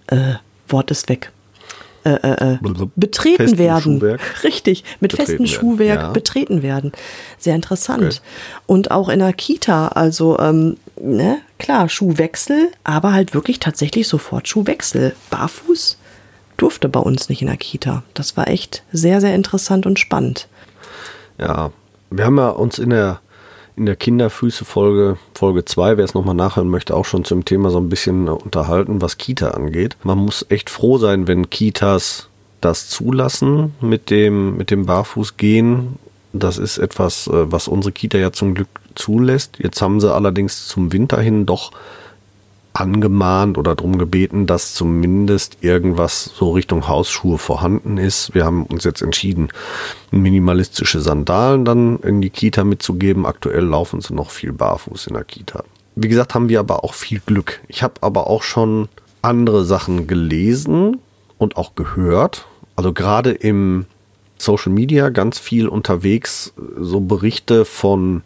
B: äh, Wort ist weg. Äh, äh, äh betreten festen werden. Schuhwerk. Richtig, mit festem Schuhwerk ja. betreten werden. Sehr interessant. Okay. Und auch in der Kita, also ähm, ne, klar, Schuhwechsel, aber halt wirklich tatsächlich sofort Schuhwechsel. Barfuß durfte bei uns nicht in der Kita. Das war echt sehr, sehr interessant und spannend.
A: Ja, wir haben ja uns in der, in der Kinderfüße-Folge, Folge 2, wer es nochmal nachhören möchte, auch schon zum Thema so ein bisschen unterhalten, was Kita angeht. Man muss echt froh sein, wenn Kitas das zulassen mit dem, mit dem Barfußgehen. Das ist etwas, äh, was unsere Kita ja zum Glück zulässt. Jetzt haben sie allerdings zum Winter hin doch angemahnt oder darum gebeten, dass zumindest irgendwas so Richtung Hausschuhe vorhanden ist. Wir haben uns jetzt entschieden, minimalistische Sandalen dann in die Kita mitzugeben. Aktuell laufen sie noch viel barfuß in der Kita. Wie gesagt, haben wir aber auch viel Glück. Ich habe aber auch schon andere Sachen gelesen und auch gehört. Also gerade im Social Media ganz viel unterwegs, so Berichte von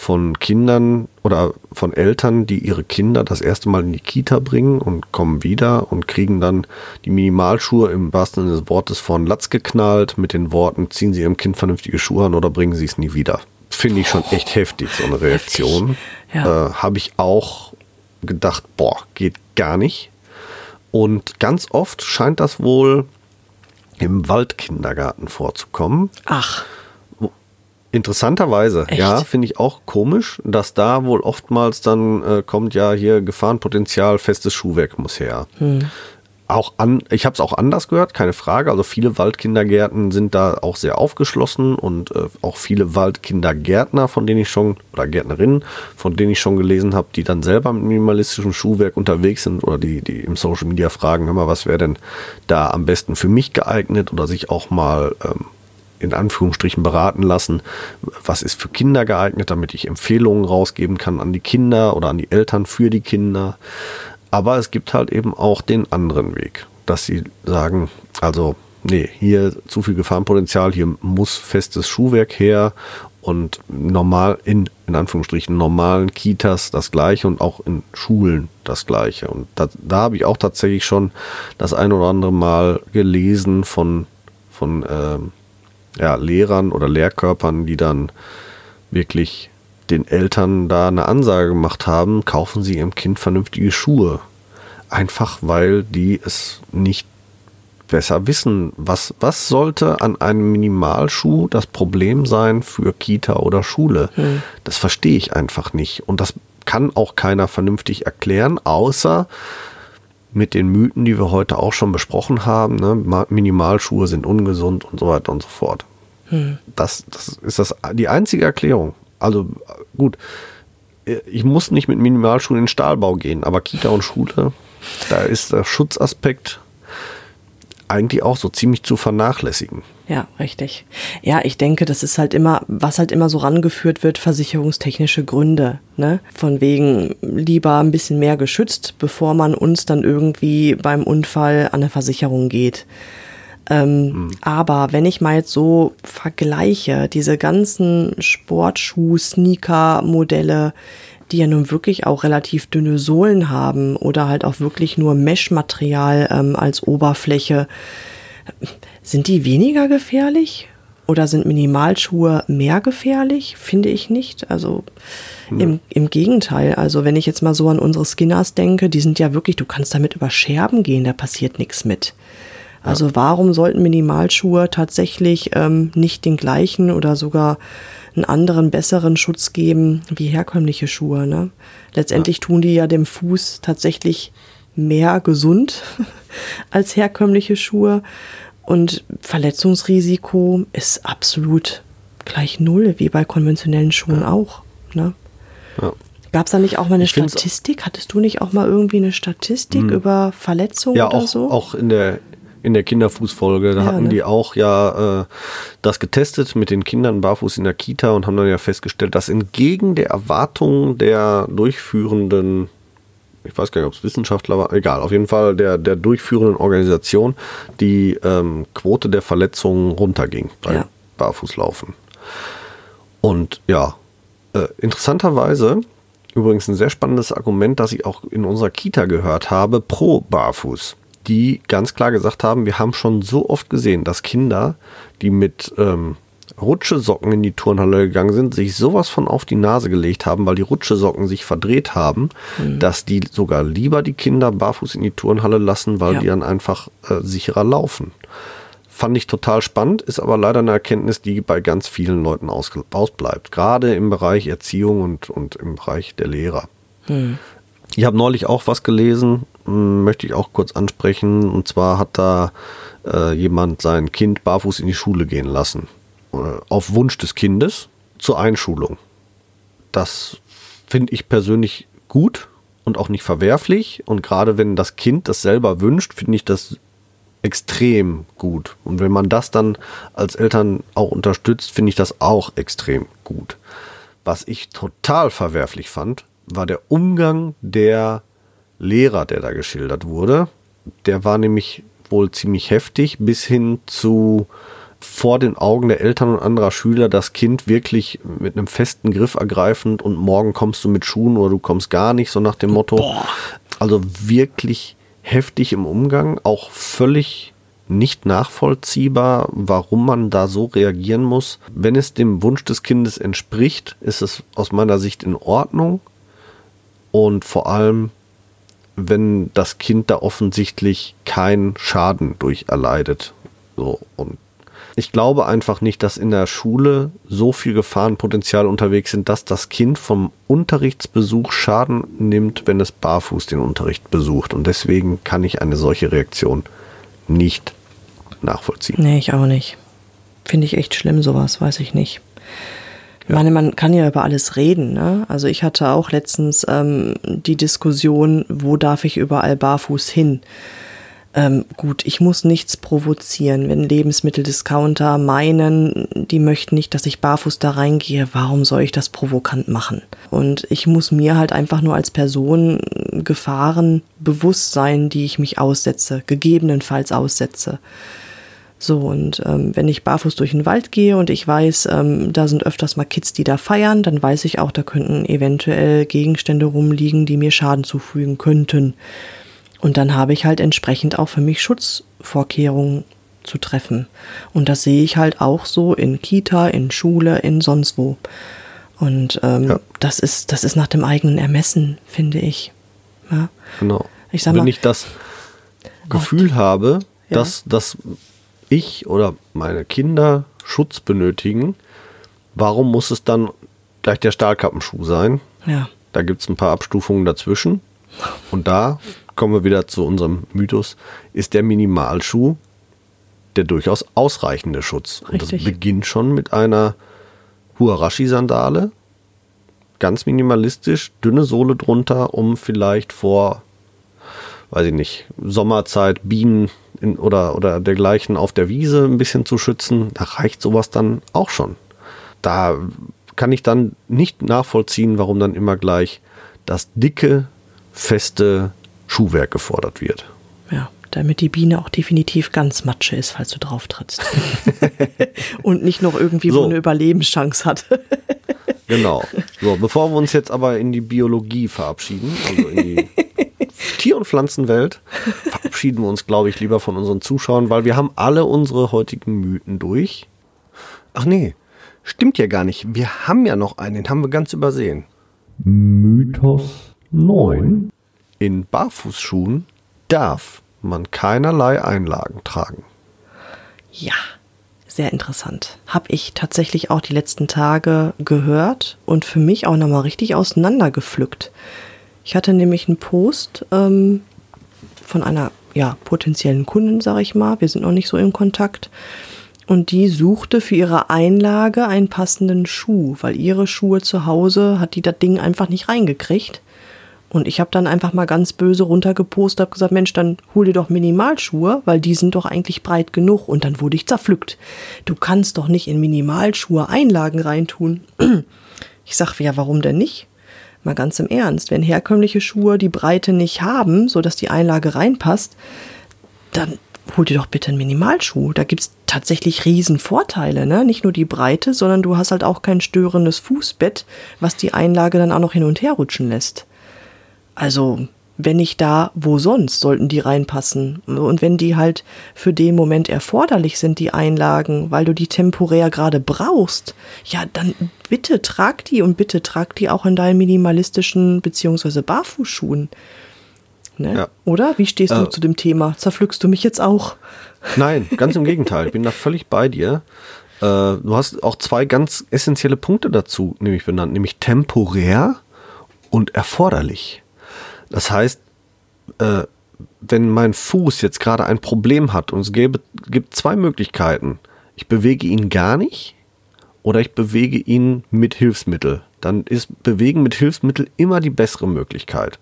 A: von Kindern oder von Eltern, die ihre Kinder das erste Mal in die Kita bringen und kommen wieder und kriegen dann die Minimalschuhe im wahrsten Sinne des Wortes von Latz geknallt mit den Worten, ziehen Sie Ihrem Kind vernünftige Schuhe an oder bringen Sie es nie wieder. Finde ich schon echt heftig, so eine Reaktion. Ja. Äh, Habe ich auch gedacht, boah, geht gar nicht. Und ganz oft scheint das wohl im Waldkindergarten vorzukommen.
B: Ach
A: Interessanterweise,
B: Echt?
A: ja, finde ich auch komisch, dass da wohl oftmals dann äh, kommt ja hier Gefahrenpotenzial, festes Schuhwerk muss her. Auch an, ich habe es auch anders gehört, keine Frage. Also viele Waldkindergärten sind da auch sehr aufgeschlossen und äh, auch viele Waldkindergärtner, von denen ich schon oder Gärtnerinnen, von denen ich schon gelesen habe, die dann selber mit minimalistischem Schuhwerk unterwegs sind oder die die im Social Media fragen, hör mal, was wäre denn da am besten für mich geeignet oder sich auch mal ähm, in Anführungsstrichen beraten lassen, was ist für Kinder geeignet, damit ich Empfehlungen rausgeben kann an die Kinder oder an die Eltern für die Kinder. Aber es gibt halt eben auch den anderen Weg, dass sie sagen, also nee, hier zu viel Gefahrenpotenzial, hier muss festes Schuhwerk her und normal in, in Anführungsstrichen normalen Kitas das gleiche und auch in Schulen das gleiche. Und da, da habe ich auch tatsächlich schon das ein oder andere Mal gelesen von, von ähm, ja, Lehrern oder Lehrkörpern, die dann wirklich den Eltern da eine Ansage gemacht haben, kaufen sie ihrem Kind vernünftige Schuhe. Einfach weil die es nicht besser wissen. Was, was sollte an einem Minimalschuh das Problem sein für Kita oder Schule? Das verstehe ich einfach nicht. Und das kann auch keiner vernünftig erklären, außer mit den Mythen, die wir heute auch schon besprochen haben. Ne? Ma- Minimalschuhe sind ungesund und so weiter und so fort. Das, das ist das, die einzige Erklärung. Also gut, ich muss nicht mit Minimalschuhen in den Stahlbau gehen, aber Kita und Schule, da ist der Schutzaspekt eigentlich auch so ziemlich zu vernachlässigen.
B: Ja, richtig. Ja, ich denke, das ist halt immer, was halt immer so rangeführt wird, versicherungstechnische Gründe, ne? Von wegen lieber ein bisschen mehr geschützt, bevor man uns dann irgendwie beim Unfall an eine Versicherung geht. Ähm, Aber wenn ich mal jetzt so vergleiche, diese ganzen Sportschuh-Sneaker-Modelle, die ja nun wirklich auch relativ dünne Sohlen haben oder halt auch wirklich nur Mesh-Material ähm, als Oberfläche, sind die weniger gefährlich? Oder sind Minimalschuhe mehr gefährlich? Finde ich nicht. Also im, im Gegenteil. Also wenn ich jetzt mal so an unsere Skinners denke, die sind ja wirklich, du kannst damit über Scherben gehen, da passiert nichts mit. Also warum sollten Minimalschuhe tatsächlich ähm, nicht den gleichen oder sogar einen anderen, besseren Schutz geben wie herkömmliche Schuhe? Ne? Letztendlich tun die ja dem Fuß tatsächlich mehr gesund als herkömmliche Schuhe. Und Verletzungsrisiko ist absolut gleich null, wie bei konventionellen Schuhen auch. Ne?
A: Ja.
B: Gab es da nicht auch mal eine
A: Ich
B: Statistik? Hattest du nicht auch mal irgendwie eine Statistik über Verletzungen
A: Ja,
B: oder
A: auch,
B: so?
A: auch in der in der Kinderfußfolge, da
B: Ja,
A: hatten
B: ne?
A: die auch ja äh, das getestet mit den Kindern barfuß in der Kita und haben dann ja festgestellt, dass entgegen der Erwartungen der durchführenden, ich weiß gar nicht, ob es Wissenschaftler war, egal, auf jeden Fall der, der durchführenden Organisation, die ähm, Quote der Verletzungen runterging bei
B: Ja.
A: Barfußlaufen. Und ja, äh, interessanterweise, übrigens ein sehr spannendes Argument, das ich auch in unserer Kita gehört habe, pro Barfuß. Die ganz klar gesagt haben, wir haben schon so oft gesehen, dass Kinder, die mit ähm, Rutschesocken in die Turnhalle gegangen sind, sich sowas von auf die Nase gelegt haben, weil die Rutschesocken sich verdreht haben, dass die sogar lieber die Kinder barfuß in die Turnhalle lassen, weil
B: Ja.
A: die dann einfach äh, sicherer laufen. Fand ich total spannend, ist aber leider eine Erkenntnis, die bei ganz vielen Leuten aus, ausbleibt. Gerade im Bereich Erziehung und, und im Bereich der Lehrer. Ich habe neulich auch was gelesen, möchte ich auch kurz ansprechen. Und zwar hat da äh, jemand sein Kind barfuß in die Schule gehen lassen. Äh, auf Wunsch des Kindes zur Einschulung. Das finde ich persönlich gut und auch nicht verwerflich. Und gerade wenn das Kind das selber wünscht, finde ich das extrem gut. Und wenn man das dann als Eltern auch unterstützt, finde ich das auch extrem gut. Was ich total verwerflich fand, war der Umgang der Lehrer, der da geschildert wurde. Der war nämlich wohl ziemlich heftig, bis hin zu vor den Augen der Eltern und anderer Schüler das Kind wirklich mit einem festen Griff ergreifend und morgen kommst du mit Schuhen oder du kommst gar nicht, so nach dem Motto. Also wirklich heftig im Umgang, auch völlig nicht nachvollziehbar, warum man da so reagieren muss. Wenn es dem Wunsch des Kindes entspricht, ist es aus meiner Sicht in Ordnung. Und vor allem, wenn das Kind da offensichtlich keinen Schaden durch erleidet. So, und Ich glaube einfach nicht, dass in der Schule so viel Gefahrenpotenzial unterwegs sind, dass das Kind vom Unterrichtsbesuch Schaden nimmt, wenn es barfuß den Unterricht besucht. Und deswegen kann ich eine solche Reaktion nicht nachvollziehen.
B: Nee, ich auch nicht. Finde ich echt schlimm, sowas, weiß ich nicht. Ich meine, man kann ja über alles reden. Ne? Also ich hatte auch letztens ähm, die Diskussion, wo darf ich überall barfuß hin? Ähm, gut, ich muss nichts provozieren. Wenn Lebensmitteldiscounter meinen, die möchten nicht, dass ich barfuß da reingehe, warum soll ich das provokant machen? Und ich muss mir halt einfach nur als Person Gefahren bewusst sein, die ich mich aussetze, gegebenenfalls aussetze. So, und ähm, wenn ich barfuß durch den Wald gehe und ich weiß, ähm, da sind öfters mal Kids, die da feiern, dann weiß ich auch, da könnten eventuell Gegenstände rumliegen, die mir Schaden zufügen könnten. Und dann habe ich halt entsprechend auch für mich Schutzvorkehrungen zu treffen. Und das sehe ich halt auch so in Kita, in Schule, in sonst wo. Und ähm, ja. das ist, das ist nach dem eigenen Ermessen, finde ich. Ja?
A: Genau. Ich sag mal, Wenn ich das Gefühl habe, ja. dass, dass ich oder meine Kinder Schutz benötigen, warum muss es dann gleich der Stahlkappenschuh sein?
B: Ja.
A: Da gibt es ein paar Abstufungen dazwischen. Und da kommen wir wieder zu unserem Mythos, ist der Minimalschuh der durchaus ausreichende Schutz. Richtig. Und das beginnt schon mit einer Huarashi-Sandale, ganz minimalistisch, dünne Sohle drunter, um vielleicht vor, weiß ich nicht, Sommerzeit Bienen in, oder, oder dergleichen auf der Wiese ein bisschen zu schützen, da reicht sowas dann auch schon. Da kann ich dann nicht nachvollziehen, warum dann immer gleich das dicke, feste Schuhwerk gefordert wird.
B: Ja, damit die Biene auch definitiv ganz Matsche ist, falls du drauf trittst. Und nicht noch irgendwie so, eine Überlebenschance hat.
A: genau. So, bevor wir uns jetzt aber in die Biologie verabschieden, also in die Tier- und Pflanzenwelt, verabschieden wir uns, glaube ich, lieber von unseren Zuschauern, weil wir haben alle unsere heutigen Mythen durch. Ach nee, stimmt ja gar nicht. Wir haben ja noch einen, den haben wir ganz übersehen. Mythos 9. In Barfußschuhen darf man keinerlei Einlagen tragen.
B: Ja, sehr interessant. Habe ich tatsächlich auch die letzten Tage gehört und für mich auch nochmal richtig auseinandergepflückt. Ich hatte nämlich einen Post ähm, von einer ja, potenziellen Kundin, sage ich mal. Wir sind noch nicht so in Kontakt. Und die suchte für ihre Einlage einen passenden Schuh, weil ihre Schuhe zu Hause hat die das Ding einfach nicht reingekriegt. Und ich habe dann einfach mal ganz böse runtergepostet, habe gesagt, Mensch, dann hol dir doch Minimalschuhe, weil die sind doch eigentlich breit genug. Und dann wurde ich zerpflückt. Du kannst doch nicht in Minimalschuhe Einlagen reintun. Ich sag, ja, warum denn nicht? Mal ganz im Ernst, wenn herkömmliche Schuhe die Breite nicht haben, sodass die Einlage reinpasst, dann hol dir doch bitte einen Minimalschuh. Da gibt's tatsächlich riesen Vorteile, ne? Nicht nur die Breite, sondern du hast halt auch kein störendes Fußbett, was die Einlage dann auch noch hin und her rutschen lässt. Also wenn nicht da, wo sonst sollten die reinpassen? Und wenn die halt für den Moment erforderlich sind, die Einlagen, weil du die temporär gerade brauchst, ja, dann bitte trag die und bitte trag die auch in deinen minimalistischen beziehungsweise Barfußschuhen. Ne? Ja. Oder? Wie stehst du äh, zu dem Thema? Zerpflückst du mich jetzt auch?
A: Nein, ganz im Gegenteil. Ich bin da völlig bei dir. Äh, du hast auch zwei ganz essentielle Punkte dazu nämlich benannt, nämlich temporär und erforderlich. Das heißt, äh, wenn mein Fuß jetzt gerade ein Problem hat und es gäbe, gibt zwei Möglichkeiten. Ich bewege ihn gar nicht oder ich bewege ihn mit Hilfsmittel. Dann ist Bewegen mit Hilfsmittel immer die bessere Möglichkeit.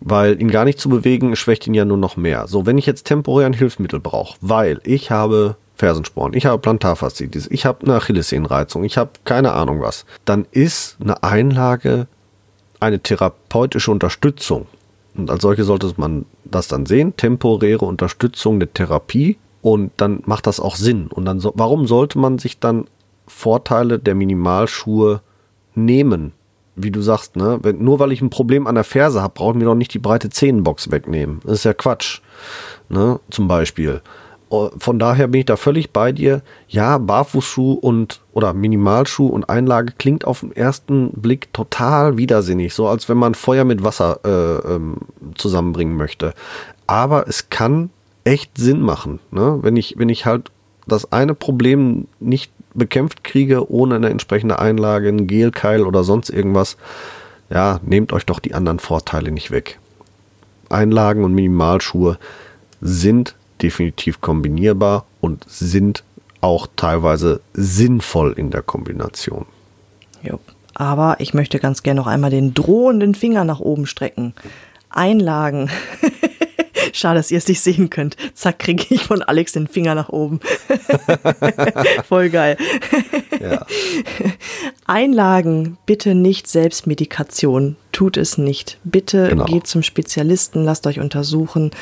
A: Weil ihn gar nicht zu bewegen, schwächt ihn ja nur noch mehr. So, wenn ich jetzt temporär ein Hilfsmittel brauche, weil ich habe Fersensporn, ich habe Plantarfaszitis, ich habe eine Achillessehnenreizung, ich habe keine Ahnung was, dann ist eine Einlage eine therapeutische Unterstützung. Und als solche sollte man das dann sehen, temporäre Unterstützung der Therapie. Und dann macht das auch Sinn. Und dann so, warum sollte man sich dann Vorteile der Minimalschuhe nehmen? Wie du sagst, ne? Wenn, nur weil ich ein Problem an der Ferse habe, brauchen wir doch nicht die breite Zehenbox wegnehmen. Das ist ja Quatsch. Ne? Zum Beispiel. Oh, von daher bin ich da völlig bei dir. Ja, Barfußschuh und oder Minimalschuh und Einlage klingt auf den ersten Blick total widersinnig, so als wenn man Feuer mit Wasser äh, ähm, zusammenbringen möchte. Aber es kann echt Sinn machen, ne? wenn ich wenn ich halt das eine Problem nicht bekämpft kriege ohne eine entsprechende Einlage, ein Gelkeil oder sonst irgendwas, ja, nehmt euch doch die anderen Vorteile nicht weg. Einlagen und Minimalschuhe sind definitiv kombinierbar und sind auch teilweise sinnvoll in der Kombination.
B: Jo. Aber ich möchte ganz gerne noch einmal den drohenden Finger nach oben strecken. Einlagen. Schade, dass ihr es nicht sehen könnt. Zack, kriege ich von Alex den Finger nach oben. Voll geil. Ja. Einlagen, bitte nicht Selbstmedikation. Tut es nicht. Bitte genau. geht zum Spezialisten, lasst euch untersuchen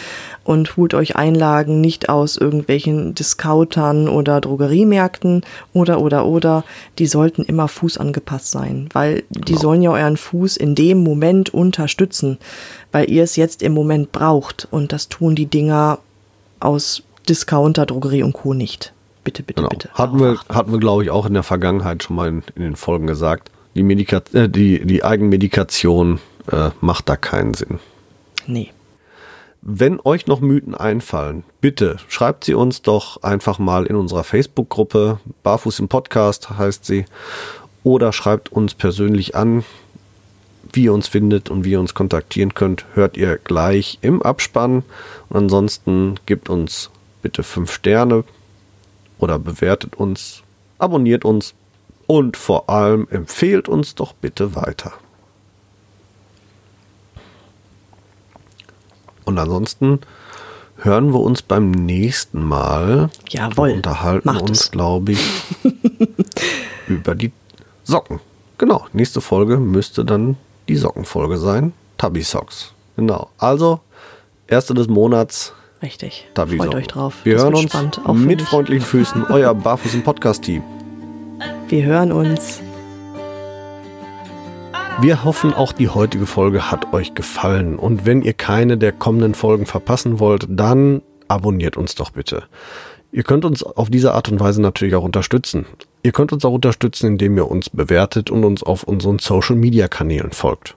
B: und holt euch Einlagen nicht aus irgendwelchen Discountern oder Drogeriemärkten oder oder oder. Die sollten immer fußangepasst sein, weil die genau. sollen ja euren Fuß in dem Moment unterstützen, weil ihr es jetzt im Moment braucht. Und das tun die Dinger aus Discounter, Drogerie und Co. nicht. Bitte, bitte, genau. bitte.
A: Hatten wir, hatten wir, glaube ich, auch in der Vergangenheit schon mal in, in den Folgen gesagt. Die, Medika äh, die, die Eigenmedikation äh, macht da keinen Sinn.
B: Nee.
A: Wenn euch noch Mythen einfallen, bitte schreibt sie uns doch einfach mal in unserer Facebook-Gruppe. Barfuß im Podcast heißt sie. Oder schreibt uns persönlich an wie ihr uns findet und wie ihr uns kontaktieren könnt, hört ihr gleich im Abspann. Und ansonsten gebt uns bitte fünf Sterne oder bewertet uns, abonniert uns und vor allem empfehlt uns doch bitte weiter. Und ansonsten hören wir uns beim nächsten Mal.
B: Jawohl.
A: Und unterhalten uns, glaube ich, über die Socken. Genau, nächste Folge müsste dann die Sockenfolge sein. Tubby Socks. Genau. Also, erste des Monats.
B: Richtig. Tabby Freut euch drauf.
A: Wir das hören uns spannend, mit freundlichen Füßen. Euer Barfuß im Podcast-Team.
B: Wir hören uns.
A: Wir hoffen, auch die heutige Folge hat euch gefallen. Und wenn ihr keine der kommenden Folgen verpassen wollt, dann abonniert uns doch bitte. Ihr könnt uns auf diese Art und Weise natürlich auch unterstützen. Ihr könnt uns auch unterstützen, indem ihr uns bewertet und uns auf unseren Social-Media-Kanälen folgt.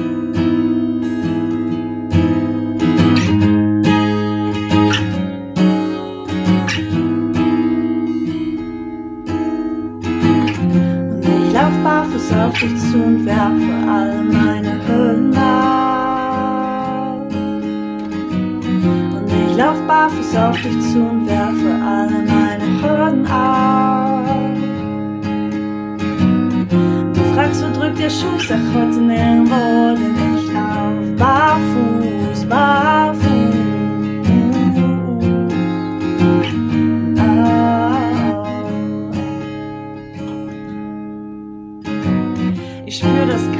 C: Auf dich zu und werfe all meine Hüllen ab. Und ich lauf barfuß auf dich zu und werfe alle meine Hürden ab. Du fragst, wo drückt der Schuh? Sag heute nirgendwo, denn ich lauf barfuß, barfuß.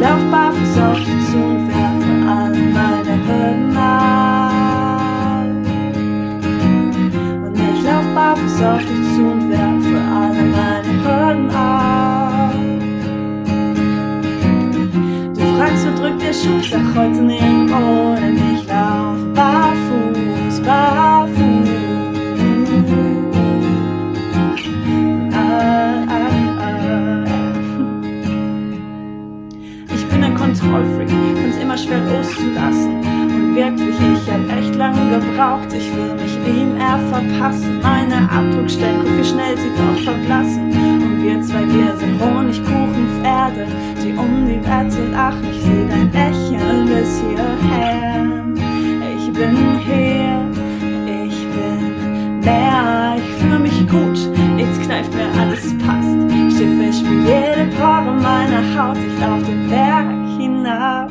C: lauf barfuß auf dich zu und werfe alle meine Hürden ab. Und ich lauf barfuß auf dich zu und werfe alle meine Hürden ab. Du fragst, wo drückt der Schuh? Sag heute nirgendwo, denn ich lauf barfuß, barfuß. Loszulassen. Und wirklich, ich hab echt lange gebraucht, ich will mich ihm eher verpassen. Meine Abdruckstelle, guck wie schnell sie doch verblassen. Und wir zwei, wir sind Honigkuchenpferde, die um die Wette lachen. Ich seh dein Lächeln bis hierher. Ich bin hier, ich bin mehr, ich fühle mich gut, jetzt kneift mir alles passt. Schiffe spür jede Pore meiner Haut, ich lauf den Berg hinab.